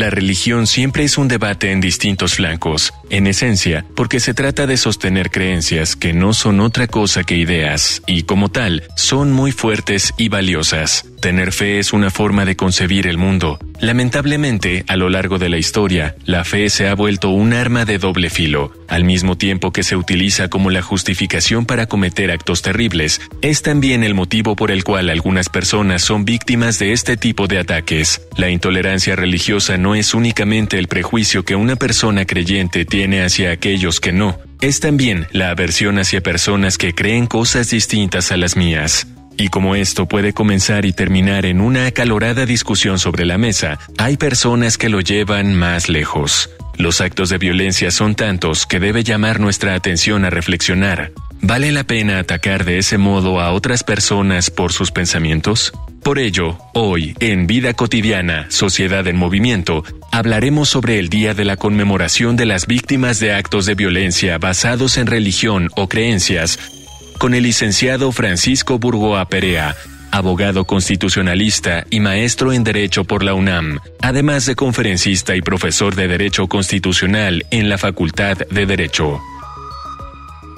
La religión siempre es un debate en distintos flancos, en esencia, porque se trata de sostener creencias que no son otra cosa que ideas, y como tal, son muy fuertes y valiosas. Tener fe es una forma de concebir el mundo. Lamentablemente, a lo largo de la historia, la fe se ha vuelto un arma de doble filo. Al mismo tiempo que se utiliza como la justificación para cometer actos terribles, es también el motivo por el cual algunas personas son víctimas de este tipo de ataques. La intolerancia religiosa no es únicamente el prejuicio que una persona creyente tiene hacia aquellos que no, es también la aversión hacia personas que creen cosas distintas a las mías. Y como esto puede comenzar y terminar en una acalorada discusión sobre la mesa, hay personas que lo llevan más lejos. Los actos de violencia son tantos que debe llamar nuestra atención a reflexionar. ¿Vale la pena atacar de ese modo a otras personas por sus pensamientos? Por ello, hoy, en Vida Cotidiana, Sociedad en Movimiento, hablaremos sobre el Día de la Conmemoración de las Víctimas de Actos de Violencia basados en religión o creencias con el licenciado Francisco Burgoa Perea, abogado constitucionalista y maestro en Derecho por la UNAM, además de conferencista y profesor de Derecho Constitucional en la Facultad de Derecho.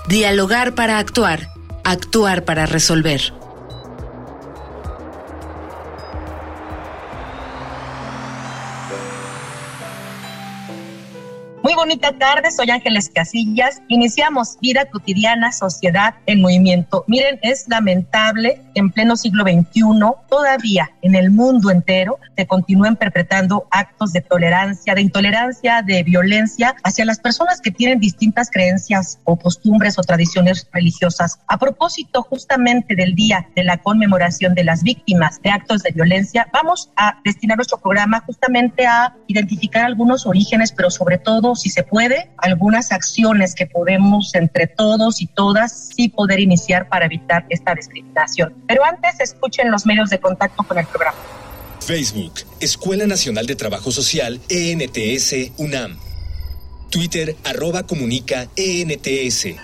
Dialogar para actuar, actuar para resolver. Muy bonita tarde, soy Ángeles Casillas. Iniciamos Vida Cotidiana, Sociedad en Movimiento. Miren, es lamentable que en pleno siglo XXI todavía en el mundo entero se continúen perpetrando actos de tolerancia, de intolerancia, de violencia hacia las personas que tienen distintas creencias o costumbres o tradiciones religiosas. A propósito justamente del día de la conmemoración de las víctimas de actos de violencia, vamos a destinar nuestro programa justamente a identificar algunos orígenes, pero sobre todo si se puede, algunas acciones que podemos entre todos y todas sí poder iniciar para evitar esta discriminación. Pero antes escuchen los medios de contacto con el programa. Facebook, Escuela Nacional de Trabajo Social, ENTS, UNAM. Twitter, arroba comunica, ENTS.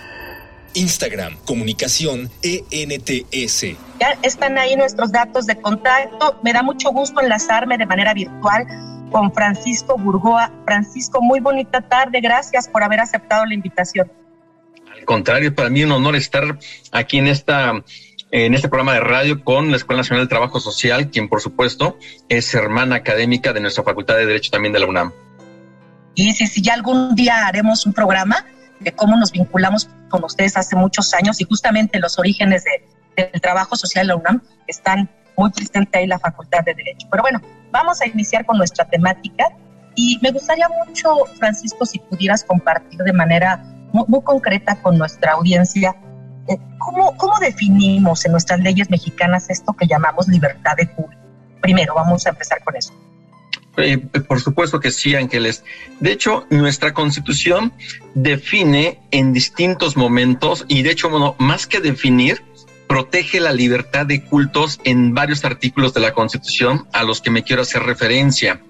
Instagram, comunicación, ENTS. Ya están ahí nuestros datos de contacto. Me da mucho gusto enlazarme de manera virtual con Francisco Burgoa. Francisco, muy bonita tarde. Gracias por haber aceptado la invitación. Al contrario, para mí un honor estar aquí en esta en este programa de radio con la Escuela Nacional del Trabajo Social, quien por supuesto es hermana académica de nuestra Facultad de Derecho también de la UNAM. Y sí, sí, ya algún día haremos un programa de cómo nos vinculamos con ustedes hace muchos años y justamente los orígenes del trabajo social de la UNAM están muy presente ahí la Facultad de Derecho. Pero bueno, vamos a iniciar con nuestra temática y me gustaría mucho, Francisco, si pudieras compartir de manera muy, concreta con nuestra audiencia, eh, ¿cómo, ¿cómo definimos en nuestras leyes mexicanas esto que llamamos libertad de culto? Primero, vamos a empezar con eso. Eh, por supuesto que sí, Ángeles. De hecho, nuestra constitución define en distintos momentos, y de hecho, bueno, más que definir, protege la libertad de cultos en varios artículos de la Constitución a los que me quiero hacer referencia.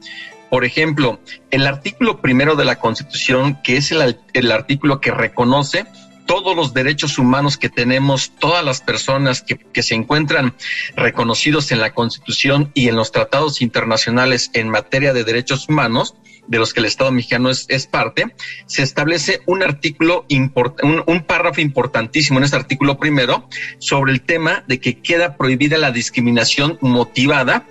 Por ejemplo, el artículo primero de la Constitución, que es el, artículo que reconoce todos los derechos humanos que tenemos, todas las personas que, que, se encuentran reconocidos en la Constitución y en los tratados internacionales en materia de derechos humanos, de los que el Estado mexicano es, parte, se establece un artículo, un, un párrafo importantísimo en este artículo primero sobre el tema de que queda prohibida la discriminación motivada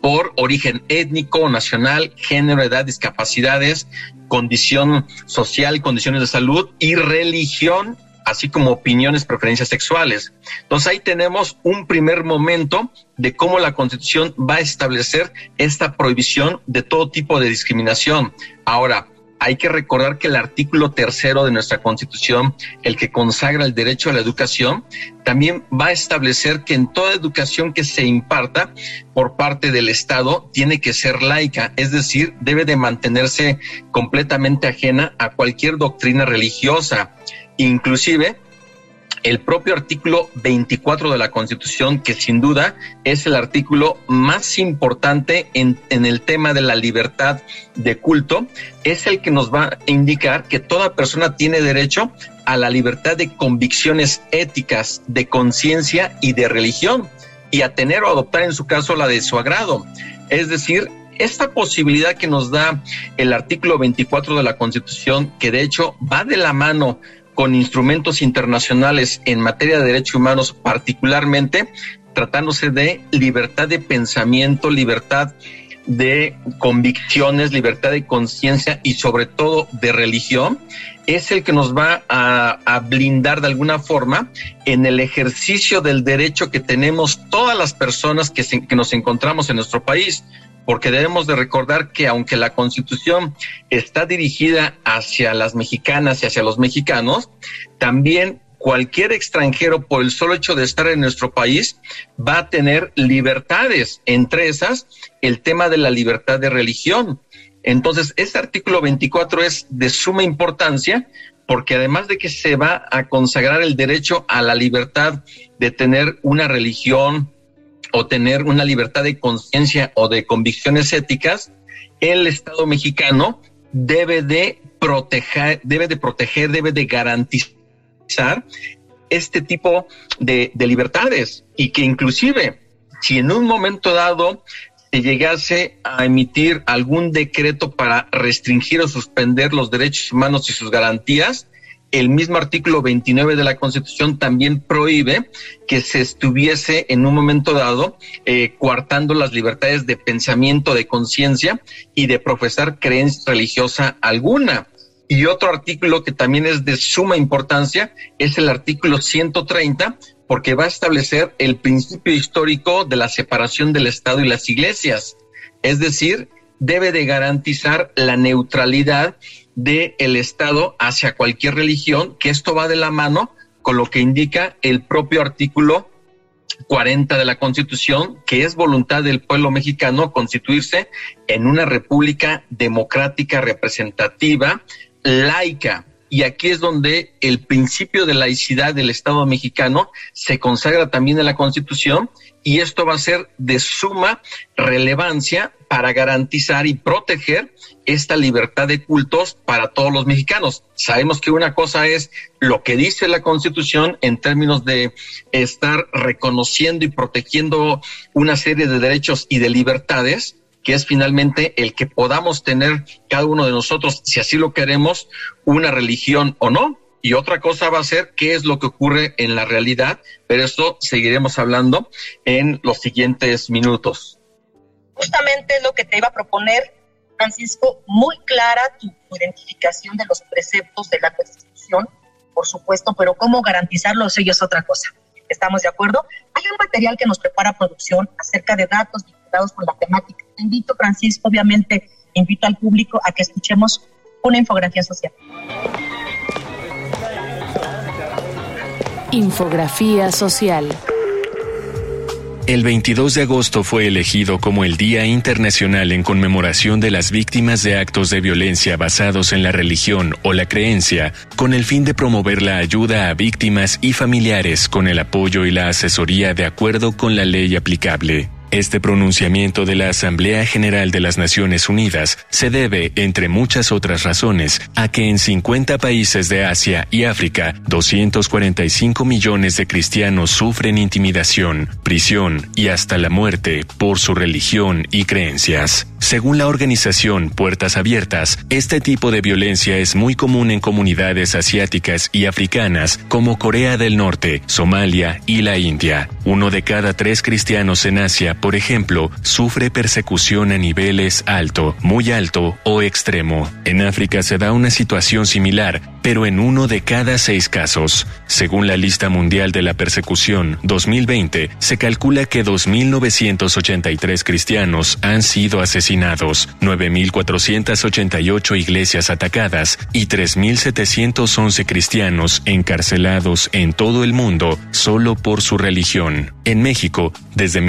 por origen étnico, nacional, género, edad, discapacidades, condición social, condiciones de salud y religión así como opiniones, preferencias sexuales. Entonces ahí tenemos un primer momento de cómo la Constitución va a establecer esta prohibición de todo tipo de discriminación. Ahora, hay que recordar que el artículo tercero de nuestra Constitución, el que consagra el derecho a la educación, también va a establecer que en toda educación que se imparta por parte del Estado tiene que ser laica, es decir, debe de mantenerse completamente ajena a cualquier doctrina religiosa. Inclusive, el propio artículo 24 de la Constitución, que sin duda es el artículo más importante en, en, el tema de la libertad de culto, es el que nos va a indicar que toda persona tiene derecho a la libertad de convicciones éticas, de conciencia y de religión, y a tener o adoptar en su caso la de su agrado. Es decir, esta posibilidad que nos da el artículo 24 de la Constitución, que de hecho va de la mano con instrumentos internacionales en materia de derechos humanos, particularmente tratándose de libertad de pensamiento, libertad de convicciones, libertad de conciencia y sobre todo de religión, es el que nos va a, blindar de alguna forma en el ejercicio del derecho que tenemos todas las personas que, que nos encontramos en nuestro país. Porque debemos de recordar que aunque la constitución está dirigida hacia las mexicanas y hacia los mexicanos, también cualquier extranjero por el solo hecho de estar en nuestro país va a tener libertades, entre esas el tema de la libertad de religión. Entonces, este artículo 24 es de suma importancia porque además de que se va a consagrar el derecho a la libertad de tener una religión, o tener una libertad de conciencia o de convicciones éticas, el Estado mexicano debe de proteger, debe de proteger, debe de garantizar este tipo de, de libertades y que inclusive si en un momento dado se llegase a emitir algún decreto para restringir o suspender los derechos humanos y sus garantías, el mismo artículo 29 de la Constitución también prohíbe que se estuviese en un momento dado eh, coartando las libertades de pensamiento, de conciencia y de profesar creencia religiosa alguna. Y otro artículo que también es de suma importancia es el artículo 130, porque va a establecer el principio histórico de la separación del Estado y las iglesias. Es decir, debe de garantizar la neutralidad del el Estado hacia cualquier religión, que esto va de la mano con lo que indica el propio artículo 40 de la Constitución, que es voluntad del pueblo mexicano constituirse en una república democrática representativa, laica. Y aquí es donde el principio de laicidad del Estado mexicano se consagra también en la Constitución y esto va a ser de suma relevancia para garantizar y proteger esta libertad de cultos para todos los mexicanos. Sabemos que una cosa es lo que dice la Constitución en términos de estar reconociendo y protegiendo una serie de derechos y de libertades, que es finalmente el que podamos tener cada uno de nosotros, si así lo queremos, una religión o no, y otra cosa va a ser qué es lo que ocurre en la realidad, pero esto seguiremos hablando en los siguientes minutos. Justamente lo que te iba a proponer, Francisco, muy clara tu, identificación de los preceptos de la Constitución, por supuesto, pero cómo garantizarlos ellos es otra cosa. ¿Estamos de acuerdo? Hay un material que nos prepara producción acerca de datos con la temática. Te invito, Francisco, obviamente, invito al público a que escuchemos una infografía social. Infografía social. El 22 de agosto fue elegido como el Día Internacional en conmemoración de las víctimas de actos de violencia basados en la religión o la creencia, con el fin de promover la ayuda a víctimas y familiares con el apoyo y la asesoría de acuerdo con la ley aplicable. Este pronunciamiento de la Asamblea General de las Naciones Unidas se debe, entre muchas otras razones, a que en 50 países de Asia y África, 245 millones de cristianos sufren intimidación, prisión y hasta la muerte por su religión y creencias. Según la organización Puertas Abiertas, este tipo de violencia es muy común en comunidades asiáticas y africanas como Corea del Norte, Somalia y la India. Uno de cada tres cristianos en Asia por ejemplo, sufre persecución a niveles alto, muy alto o extremo. En África se da una situación similar, pero en uno de cada seis casos. Según la lista mundial de la persecución 2020, se calcula que 2.983 cristianos han sido asesinados, 9.488 iglesias atacadas y 3.711 cristianos encarcelados en todo el mundo solo por su religión. En México, desde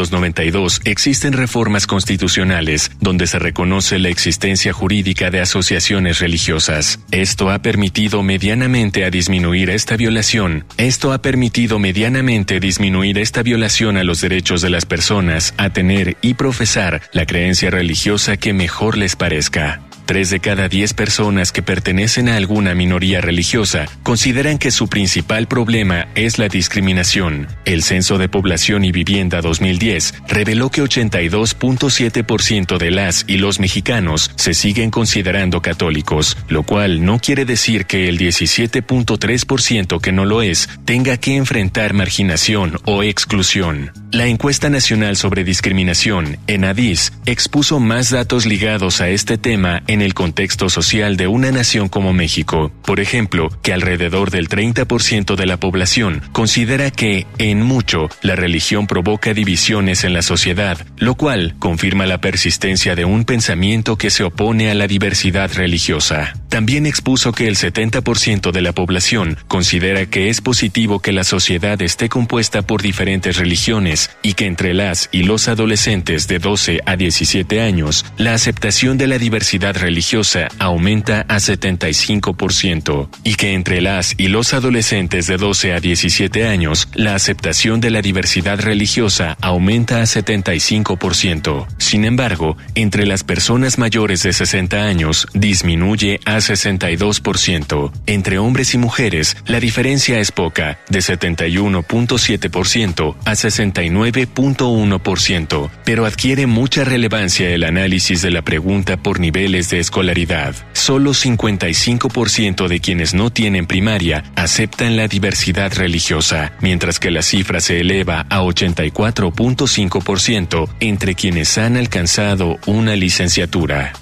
1992 existen reformas constitucionales donde se reconoce la existencia jurídica de asociaciones religiosas. Esto ha permitido medianamente a disminuir esta violación. Esto ha permitido medianamente disminuir esta violación a los derechos de las personas a tener y profesar la creencia religiosa que mejor les parezca. Tres de cada diez personas que pertenecen a alguna minoría religiosa consideran que su principal problema es la discriminación. El Censo de Población y Vivienda 2010 reveló que 82.7% de las y los mexicanos se siguen considerando católicos, lo cual no quiere decir que el 17.3% que no lo es tenga que enfrentar marginación o exclusión. La encuesta nacional sobre discriminación, ENADIS, expuso más datos ligados a este tema en el contexto social de una nación como México. Por ejemplo, que alrededor del 30% de la población considera que, en mucho, la religión provoca divisiones en la sociedad, lo cual confirma la persistencia de un pensamiento que se opone a la diversidad religiosa. También expuso que el 70% de la población considera que es positivo que la sociedad esté compuesta por diferentes religiones y que entre las y los adolescentes de 12 a 17 años, la aceptación de la diversidad religiosa aumenta a 75% y que entre las y los adolescentes de 12 a 17 años, la aceptación de la diversidad religiosa aumenta a 75%. Sin embargo, entre las personas mayores de 60 años disminuye a 62%. Entre hombres y mujeres, la diferencia es poca, de 71.7% a 69.1%, pero adquiere mucha relevancia el análisis de la pregunta por niveles de escolaridad. Solo 55% de quienes no tienen primaria aceptan la diversidad religiosa, mientras que la cifra se eleva a 84.5% entre quienes han alcanzado una licenciatura.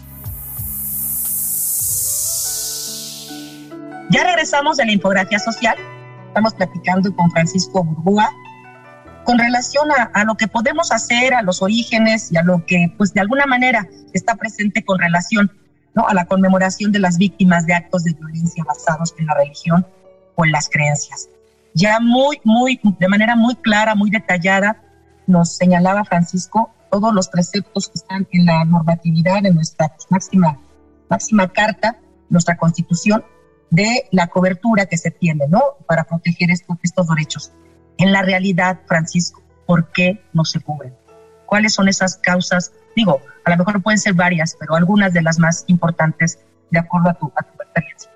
Ya regresamos de la infografía social. Estamos platicando con Francisco Burgúa con relación a, lo que podemos hacer, a los orígenes y a lo que, pues, de alguna manera está presente con relación ¿no? a la conmemoración de las víctimas de actos de violencia basados en la religión o en las creencias. Ya muy, muy, de manera muy clara, muy detallada, nos señalaba Francisco todos los preceptos que están en la normatividad, en nuestra máxima, máxima carta, nuestra constitución, de la cobertura que se tiene, ¿no? Para proteger estos, estos derechos. En la realidad, Francisco, ¿por qué no se cubren? ¿Cuáles son esas causas? Digo, a lo mejor pueden ser varias, pero algunas de las más importantes de acuerdo a tu, experiencia.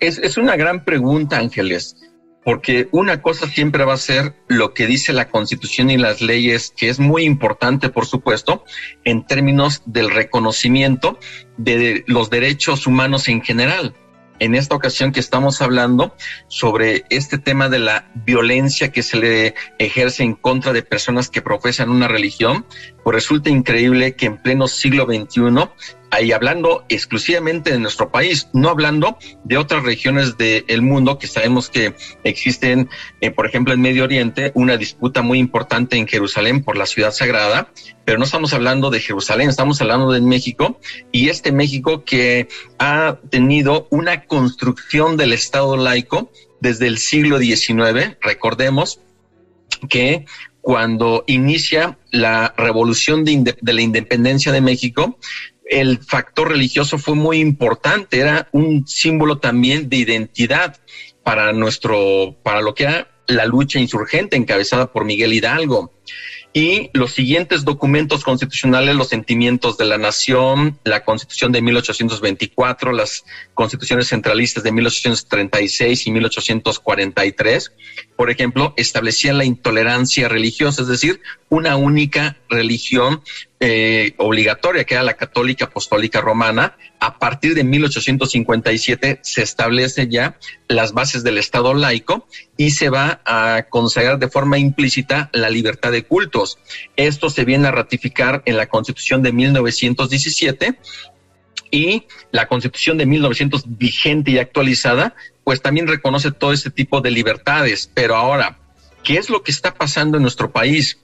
Es, es una gran pregunta, Ángeles, porque una cosa siempre va a ser lo que dice la Constitución y las leyes, que es muy importante, por supuesto, en términos del reconocimiento de los derechos humanos en general en esta ocasión que estamos hablando sobre este tema de la violencia que se le ejerce en contra de personas que profesan una religión, pues resulta increíble que en pleno siglo XXI ahí hablando exclusivamente de nuestro país, no hablando de otras regiones del mundo que sabemos que existen, eh, por ejemplo, en Medio Oriente, una disputa muy importante en Jerusalén por la ciudad sagrada, pero no estamos hablando de Jerusalén, estamos hablando de México y este México que ha tenido una construcción del Estado laico desde el siglo XIX, recordemos que cuando inicia la revolución de, la independencia de México, el factor religioso fue muy importante, era un símbolo también de identidad para nuestro, para lo que era la lucha insurgente encabezada por Miguel Hidalgo y los siguientes documentos constitucionales, los sentimientos de la nación, la constitución de 1824, las constituciones centralistas de 1836 y 1843, por ejemplo, establecían la intolerancia religiosa, es decir, una única religión eh, obligatoria, que era la católica apostólica romana. A partir de 1857 se establece ya las bases del Estado laico y se va a consagrar de forma implícita la libertad de cultos. Esto se viene a ratificar en la Constitución de 1917 y la Constitución de 1900 vigente y actualizada, pues también reconoce todo este tipo de libertades. Pero ahora, ¿qué es lo que está pasando en nuestro país?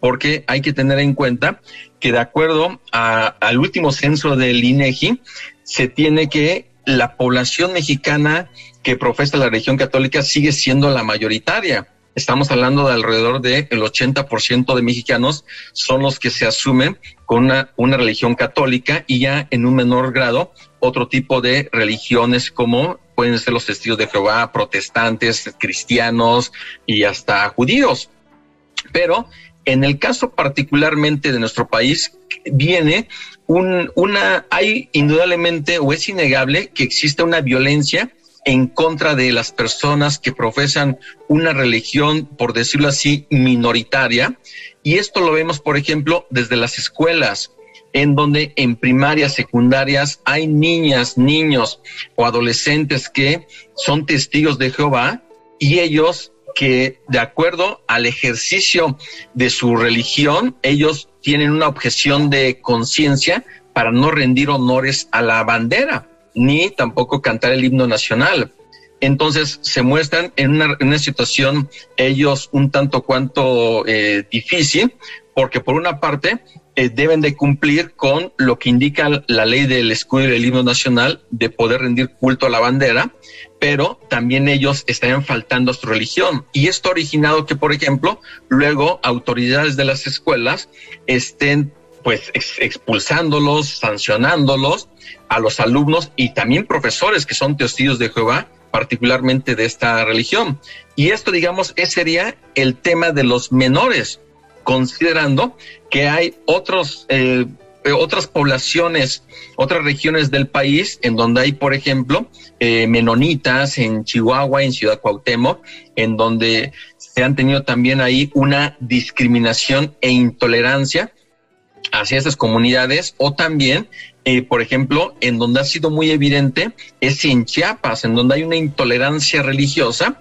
Porque hay que tener en cuenta que de acuerdo al último censo del INEGI, se tiene que la población mexicana que profesa la religión católica sigue siendo la mayoritaria. Estamos hablando de alrededor del de 80% de mexicanos son los que se asumen con una, una religión católica y ya en un menor grado otro tipo de religiones como pueden ser los testigos de Jehová, protestantes, cristianos y hasta judíos. Pero en el caso particularmente de nuestro país, viene un, una, hay indudablemente o es innegable que existe una violencia en contra de las personas que profesan una religión, por decirlo así, minoritaria. Y esto lo vemos, por ejemplo, desde las escuelas, en donde en primarias, secundarias hay niñas, niños o adolescentes que son testigos de Jehová y ellos que de acuerdo al ejercicio de su religión, ellos tienen una objeción de conciencia para no rendir honores a la bandera ni tampoco cantar el himno nacional. Entonces se muestran en una, situación ellos un tanto cuanto eh, difícil, porque por una parte eh, deben de cumplir con lo que indica la ley del escudo y del himno nacional de poder rendir culto a la bandera, pero también ellos estarían faltando a su religión. Y esto ha originado que, por ejemplo, luego autoridades de las escuelas estén pues expulsándolos, sancionándolos a los alumnos y también profesores que son testigos de Jehová, particularmente de esta religión. Y esto, digamos, ese sería el tema de los menores, considerando que hay otros, eh, otras poblaciones, otras regiones del país en donde hay, por ejemplo, eh, menonitas en Chihuahua, en Ciudad Cuauhtémoc, en donde se han tenido también ahí una discriminación e intolerancia hacia estas comunidades o también, eh, por ejemplo, en donde ha sido muy evidente es en Chiapas, en donde hay una intolerancia religiosa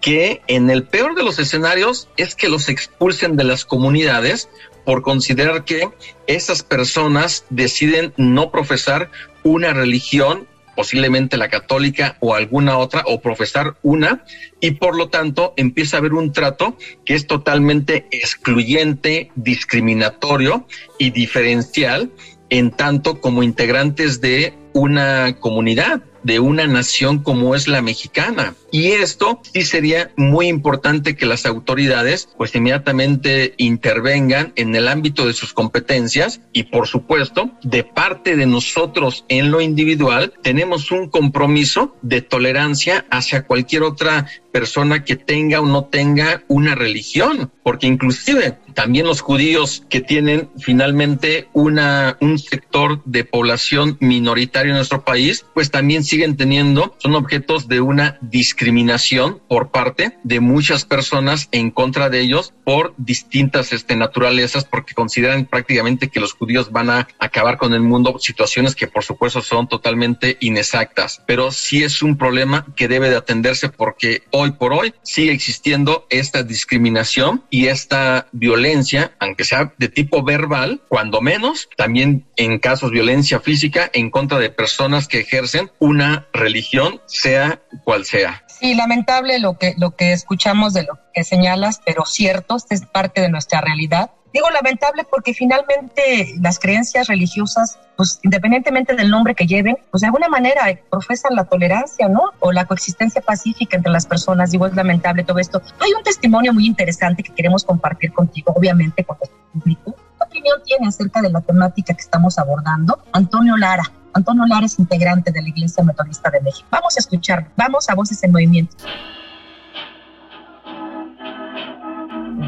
que en el peor de los escenarios es que los expulsen de las comunidades por considerar que esas personas deciden no profesar una religión posiblemente la católica o alguna otra, o profesar una, y por lo tanto empieza a haber un trato que es totalmente excluyente, discriminatorio y diferencial en tanto como integrantes de una comunidad de una nación como es la mexicana. Y esto sí sería muy importante que las autoridades pues inmediatamente intervengan en el ámbito de sus competencias y por supuesto de parte de nosotros en lo individual tenemos un compromiso de tolerancia hacia cualquier otra persona que tenga o no tenga una religión, porque inclusive también los judíos que tienen finalmente una, un sector de población minoritario en nuestro país, pues también siguen teniendo, son objetos de una discriminación por parte de muchas personas en contra de ellos por distintas este, naturalezas, porque consideran prácticamente que los judíos van a acabar con el mundo, situaciones que por supuesto son totalmente inexactas, pero sí es un problema que debe de atenderse porque hoy por hoy sigue existiendo esta discriminación y esta violencia, aunque sea de tipo verbal, cuando menos, también en casos violencia física en contra de personas que ejercen una religión, sea cual sea. Sí, lamentable lo que, lo que escuchamos de lo que señalas, pero cierto, es parte de nuestra realidad. Digo lamentable porque finalmente las creencias religiosas, pues independientemente del nombre que lleven, pues de alguna manera profesan la tolerancia, ¿no? O la coexistencia pacífica entre las personas. Digo, es lamentable todo esto. Hay un testimonio muy interesante que queremos compartir contigo, obviamente con el público. ¿Qué opinión tiene acerca de la temática que estamos abordando? Antonio Lara. Antonio Lara es integrante de la Iglesia Metodista de México. Vamos a escuchar, vamos a Voces en Movimiento.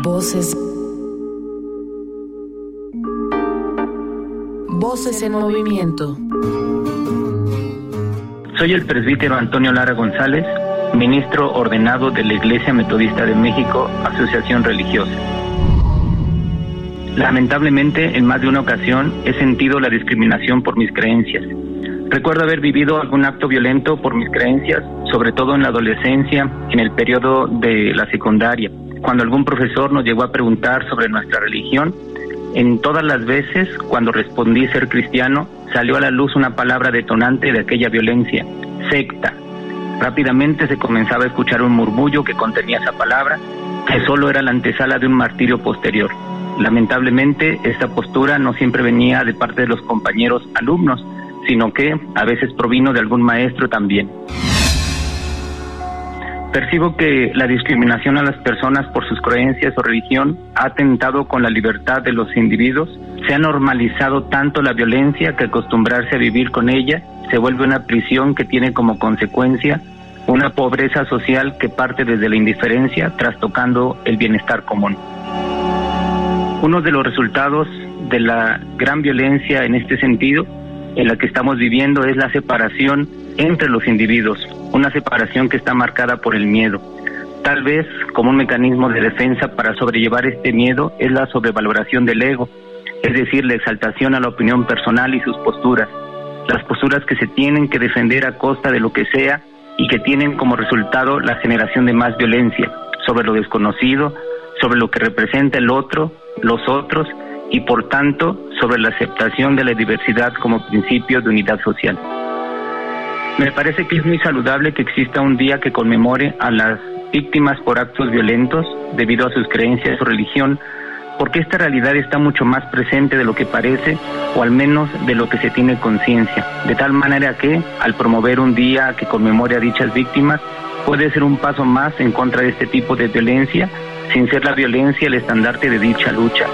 Voces Voces en movimiento. Soy el presbítero Antonio Lara González, ministro ordenado de la Iglesia Metodista de México, Asociación Religiosa. Lamentablemente, en más de una ocasión he sentido la discriminación por mis creencias. Recuerdo haber vivido algún acto violento por mis creencias, sobre todo en la adolescencia, en el periodo de la secundaria, cuando algún profesor nos llegó a preguntar sobre nuestra religión. En todas las veces, cuando respondí ser cristiano, salió a la luz una palabra detonante de aquella violencia, secta. Rápidamente se comenzaba a escuchar un murmullo que contenía esa palabra, que solo era la antesala de un martirio posterior. Lamentablemente, esta postura no siempre venía de parte de los compañeros alumnos, sino que a veces provino de algún maestro también. Percibo que la discriminación a las personas por sus creencias o religión ha atentado con la libertad de los individuos, se ha normalizado tanto la violencia que acostumbrarse a vivir con ella se vuelve una prisión que tiene como consecuencia una pobreza social que parte desde la indiferencia trastocando el bienestar común. Uno de los resultados de la gran violencia en este sentido en la que estamos viviendo es la separación entre los individuos, una separación que está marcada por el miedo. Tal vez como un mecanismo de defensa para sobrellevar este miedo es la sobrevaloración del ego, es decir, la exaltación a la opinión personal y sus posturas, las posturas que se tienen que defender a costa de lo que sea y que tienen como resultado la generación de más violencia sobre lo desconocido, sobre lo que representa el otro, los otros y por tanto sobre la aceptación de la diversidad como principio de unidad social. Me parece que es muy saludable que exista un día que conmemore a las víctimas por actos violentos debido a sus creencias o religión, porque esta realidad está mucho más presente de lo que parece o al menos de lo que se tiene conciencia, de tal manera que al promover un día que conmemore a dichas víctimas puede ser un paso más en contra de este tipo de violencia, sin ser la violencia el estandarte de dicha lucha.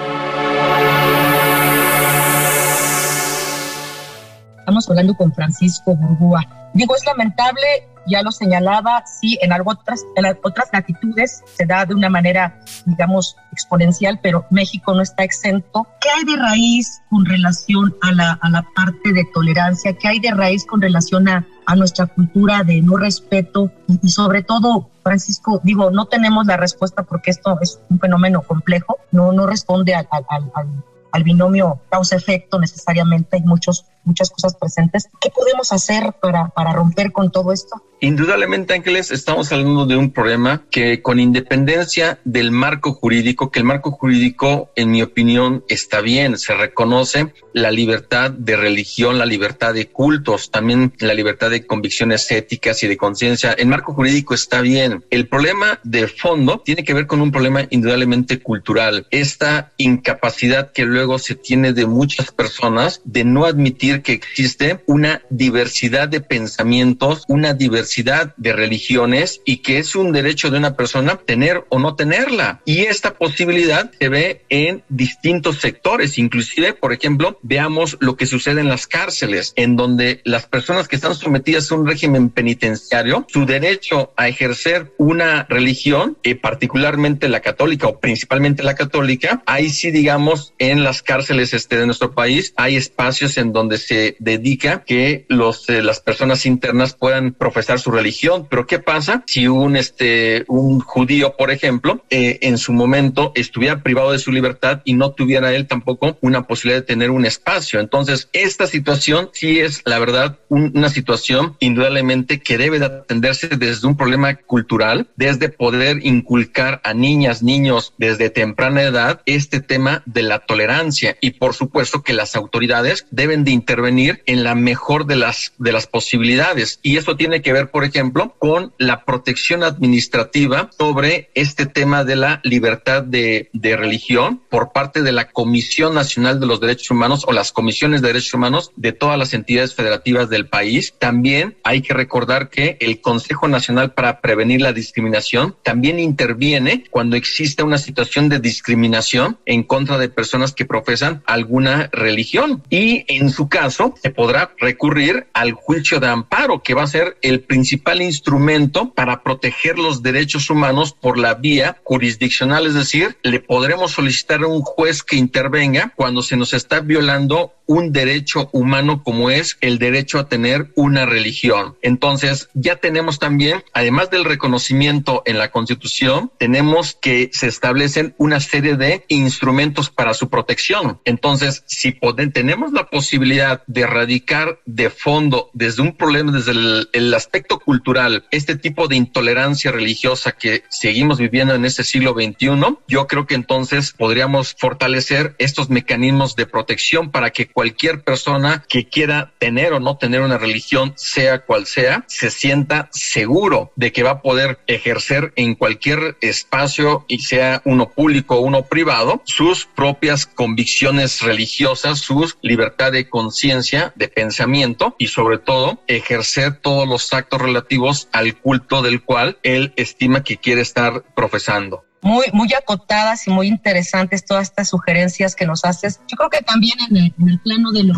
Estamos hablando con Francisco Burgúa. Digo, es lamentable, ya lo señalaba, sí, en, algo otras, en otras latitudes se da de una manera, digamos, exponencial, pero México no está exento. ¿Qué hay de raíz con relación a la, a la parte de tolerancia? ¿Qué hay de raíz con relación a, a nuestra cultura de no respeto? Y, sobre todo, Francisco, digo, no tenemos la respuesta porque esto es un fenómeno complejo, no, no responde al, al al binomio causa-efecto necesariamente, hay muchos, muchas cosas presentes. ¿Qué podemos hacer para, para romper con todo esto? Indudablemente, Ángeles, estamos hablando de un problema que con independencia del marco jurídico, que el marco jurídico, en mi opinión, está bien, se reconoce la libertad de religión, la libertad de cultos, también la libertad de convicciones éticas y de conciencia. El marco jurídico está bien. El problema de fondo tiene que ver con un problema indudablemente cultural. Esta incapacidad que luego se tiene de muchas personas de no admitir que existe una diversidad de pensamientos, una diversidad de religiones y que es un derecho de una persona tener o no tenerla. Y esta posibilidad se ve en distintos sectores, inclusive, por ejemplo, veamos lo que sucede en las cárceles, en donde las personas que están sometidas a un régimen penitenciario, su derecho a ejercer una religión, eh, particularmente la católica o principalmente la católica, ahí sí, digamos, en las cárceles este, de nuestro país hay espacios en donde se dedica que los, eh, las personas internas puedan profesar su religión. Pero ¿qué pasa si un, este, un judío, por ejemplo, eh, en su momento estuviera privado de su libertad y no tuviera él tampoco una posibilidad de tener un espacio? Entonces, esta situación sí es, la verdad, una situación indudablemente que debe de atenderse desde un problema cultural, desde poder inculcar a niñas, niños desde temprana edad este tema de la tolerancia y por supuesto que las autoridades deben de intervenir en la mejor de las de las posibilidades y esto tiene que ver por ejemplo, con la protección administrativa sobre este tema de la libertad de, de religión por parte de la Comisión Nacional de los Derechos Humanos o las comisiones de derechos humanos de todas las entidades federativas del país. También hay que recordar que el Consejo Nacional para Prevenir la Discriminación también interviene cuando existe una situación de discriminación en contra de personas que profesan alguna religión. Y en su caso, se podrá recurrir al juicio de amparo, que va a ser el principal instrumento para proteger los derechos humanos por la vía jurisdiccional, es decir, le podremos solicitar a un juez que intervenga cuando se nos está violando un derecho humano como es el derecho a tener una religión. Entonces, ya tenemos también, además del reconocimiento en la Constitución, tenemos que se establecen una serie de instrumentos para su protección. Entonces, si podemos, tenemos la posibilidad de erradicar de fondo desde un problema, desde el, el aspecto cultural, este tipo de intolerancia religiosa que seguimos viviendo en este siglo XXI, yo creo que entonces podríamos fortalecer estos mecanismos de protección para que cualquier persona que quiera tener o no tener una religión, sea cual sea, se sienta seguro de que va a poder ejercer en cualquier espacio y sea uno público o uno privado sus propias convicciones religiosas, su libertad de conciencia, de pensamiento y sobre todo ejercer todos los actos relativos al culto del cual él estima que quiere estar profesando muy, muy acotadas y muy interesantes todas estas sugerencias que nos haces. Yo creo que también en el, en el plano de lo,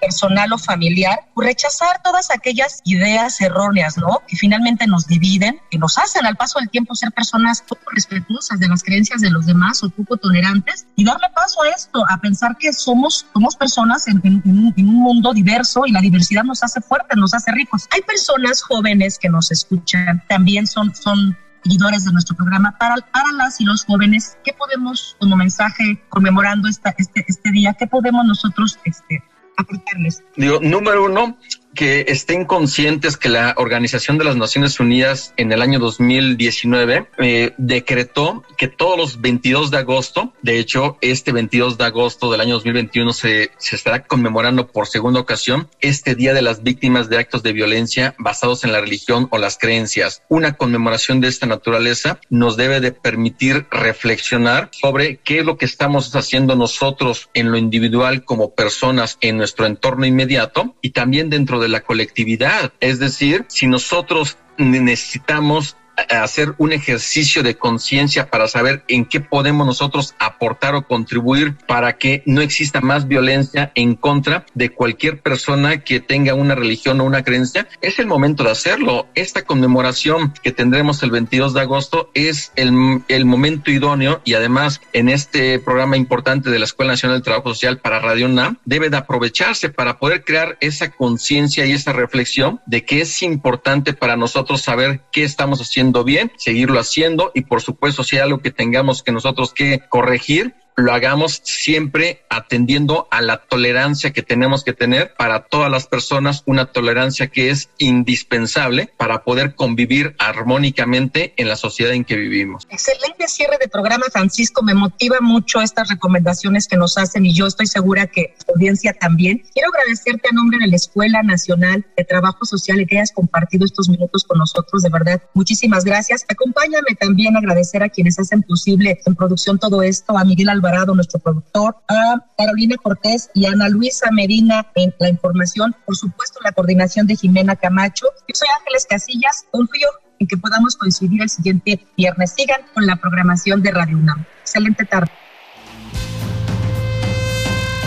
personal o familiar, rechazar todas aquellas ideas erróneas, ¿no? Que finalmente nos dividen, que nos hacen al paso del tiempo ser personas poco respetuosas de las creencias de los demás o poco tolerantes y darle paso a esto, a pensar que somos, somos personas en, en, en un mundo diverso y la diversidad nos hace fuertes, nos hace ricos. Hay personas jóvenes que nos escuchan, también son, son seguidores de nuestro programa, para, para las y los jóvenes, ¿qué podemos, como mensaje conmemorando esta, este, este día, qué podemos nosotros este, aportarles? Digo, número uno, que estén conscientes que la Organización de las Naciones Unidas en el año 2019 eh, decretó que todos los 22 de agosto, de hecho, este 22 de agosto del año 2021 se, se estará conmemorando por segunda ocasión este Día de las Víctimas de Actos de Violencia basados en la religión o las creencias. Una conmemoración de esta naturaleza nos debe de permitir reflexionar sobre qué es lo que estamos haciendo nosotros en lo individual como personas en nuestro entorno inmediato y también dentro de la colectividad. Es decir, si nosotros necesitamos hacer un ejercicio de conciencia para saber en qué podemos nosotros aportar o contribuir para que no exista más violencia en contra de cualquier persona que tenga una religión o una creencia, es el momento de hacerlo. Esta conmemoración que tendremos el 22 de agosto es el, el momento idóneo y además en este programa importante de la Escuela Nacional del Trabajo Social para Radio UNAM debe de aprovecharse para poder crear esa conciencia y esa reflexión de que es importante para nosotros saber qué estamos haciendo bien, seguirlo haciendo y por supuesto si hay algo que tengamos que nosotros que corregir, lo hagamos siempre atendiendo a la tolerancia que tenemos que tener para todas las personas, una tolerancia que es indispensable para poder convivir armónicamente en la sociedad en que vivimos. Excelente cierre de programa, Francisco. Me motiva mucho estas recomendaciones que nos hacen y yo estoy segura que la audiencia también. Quiero agradecerte a nombre de la Escuela Nacional de Trabajo Social y que hayas compartido estos minutos con nosotros. De verdad, muchísimas gracias. Acompáñame también agradecer a quienes hacen posible en producción todo esto, a Miguel Alvarado Alvarado, nuestro productor, a Carolina Cortés y Ana Luisa Medina en la información, por supuesto la coordinación de Jimena Camacho. Yo soy Ángeles Casillas, confío en que podamos coincidir el siguiente viernes. Sigan con la programación de Radio UNAM. Excelente tarde.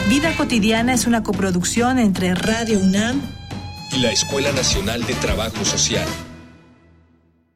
Vida cotidiana es una coproducción entre Radio UNAM y la Escuela Nacional de Trabajo Social.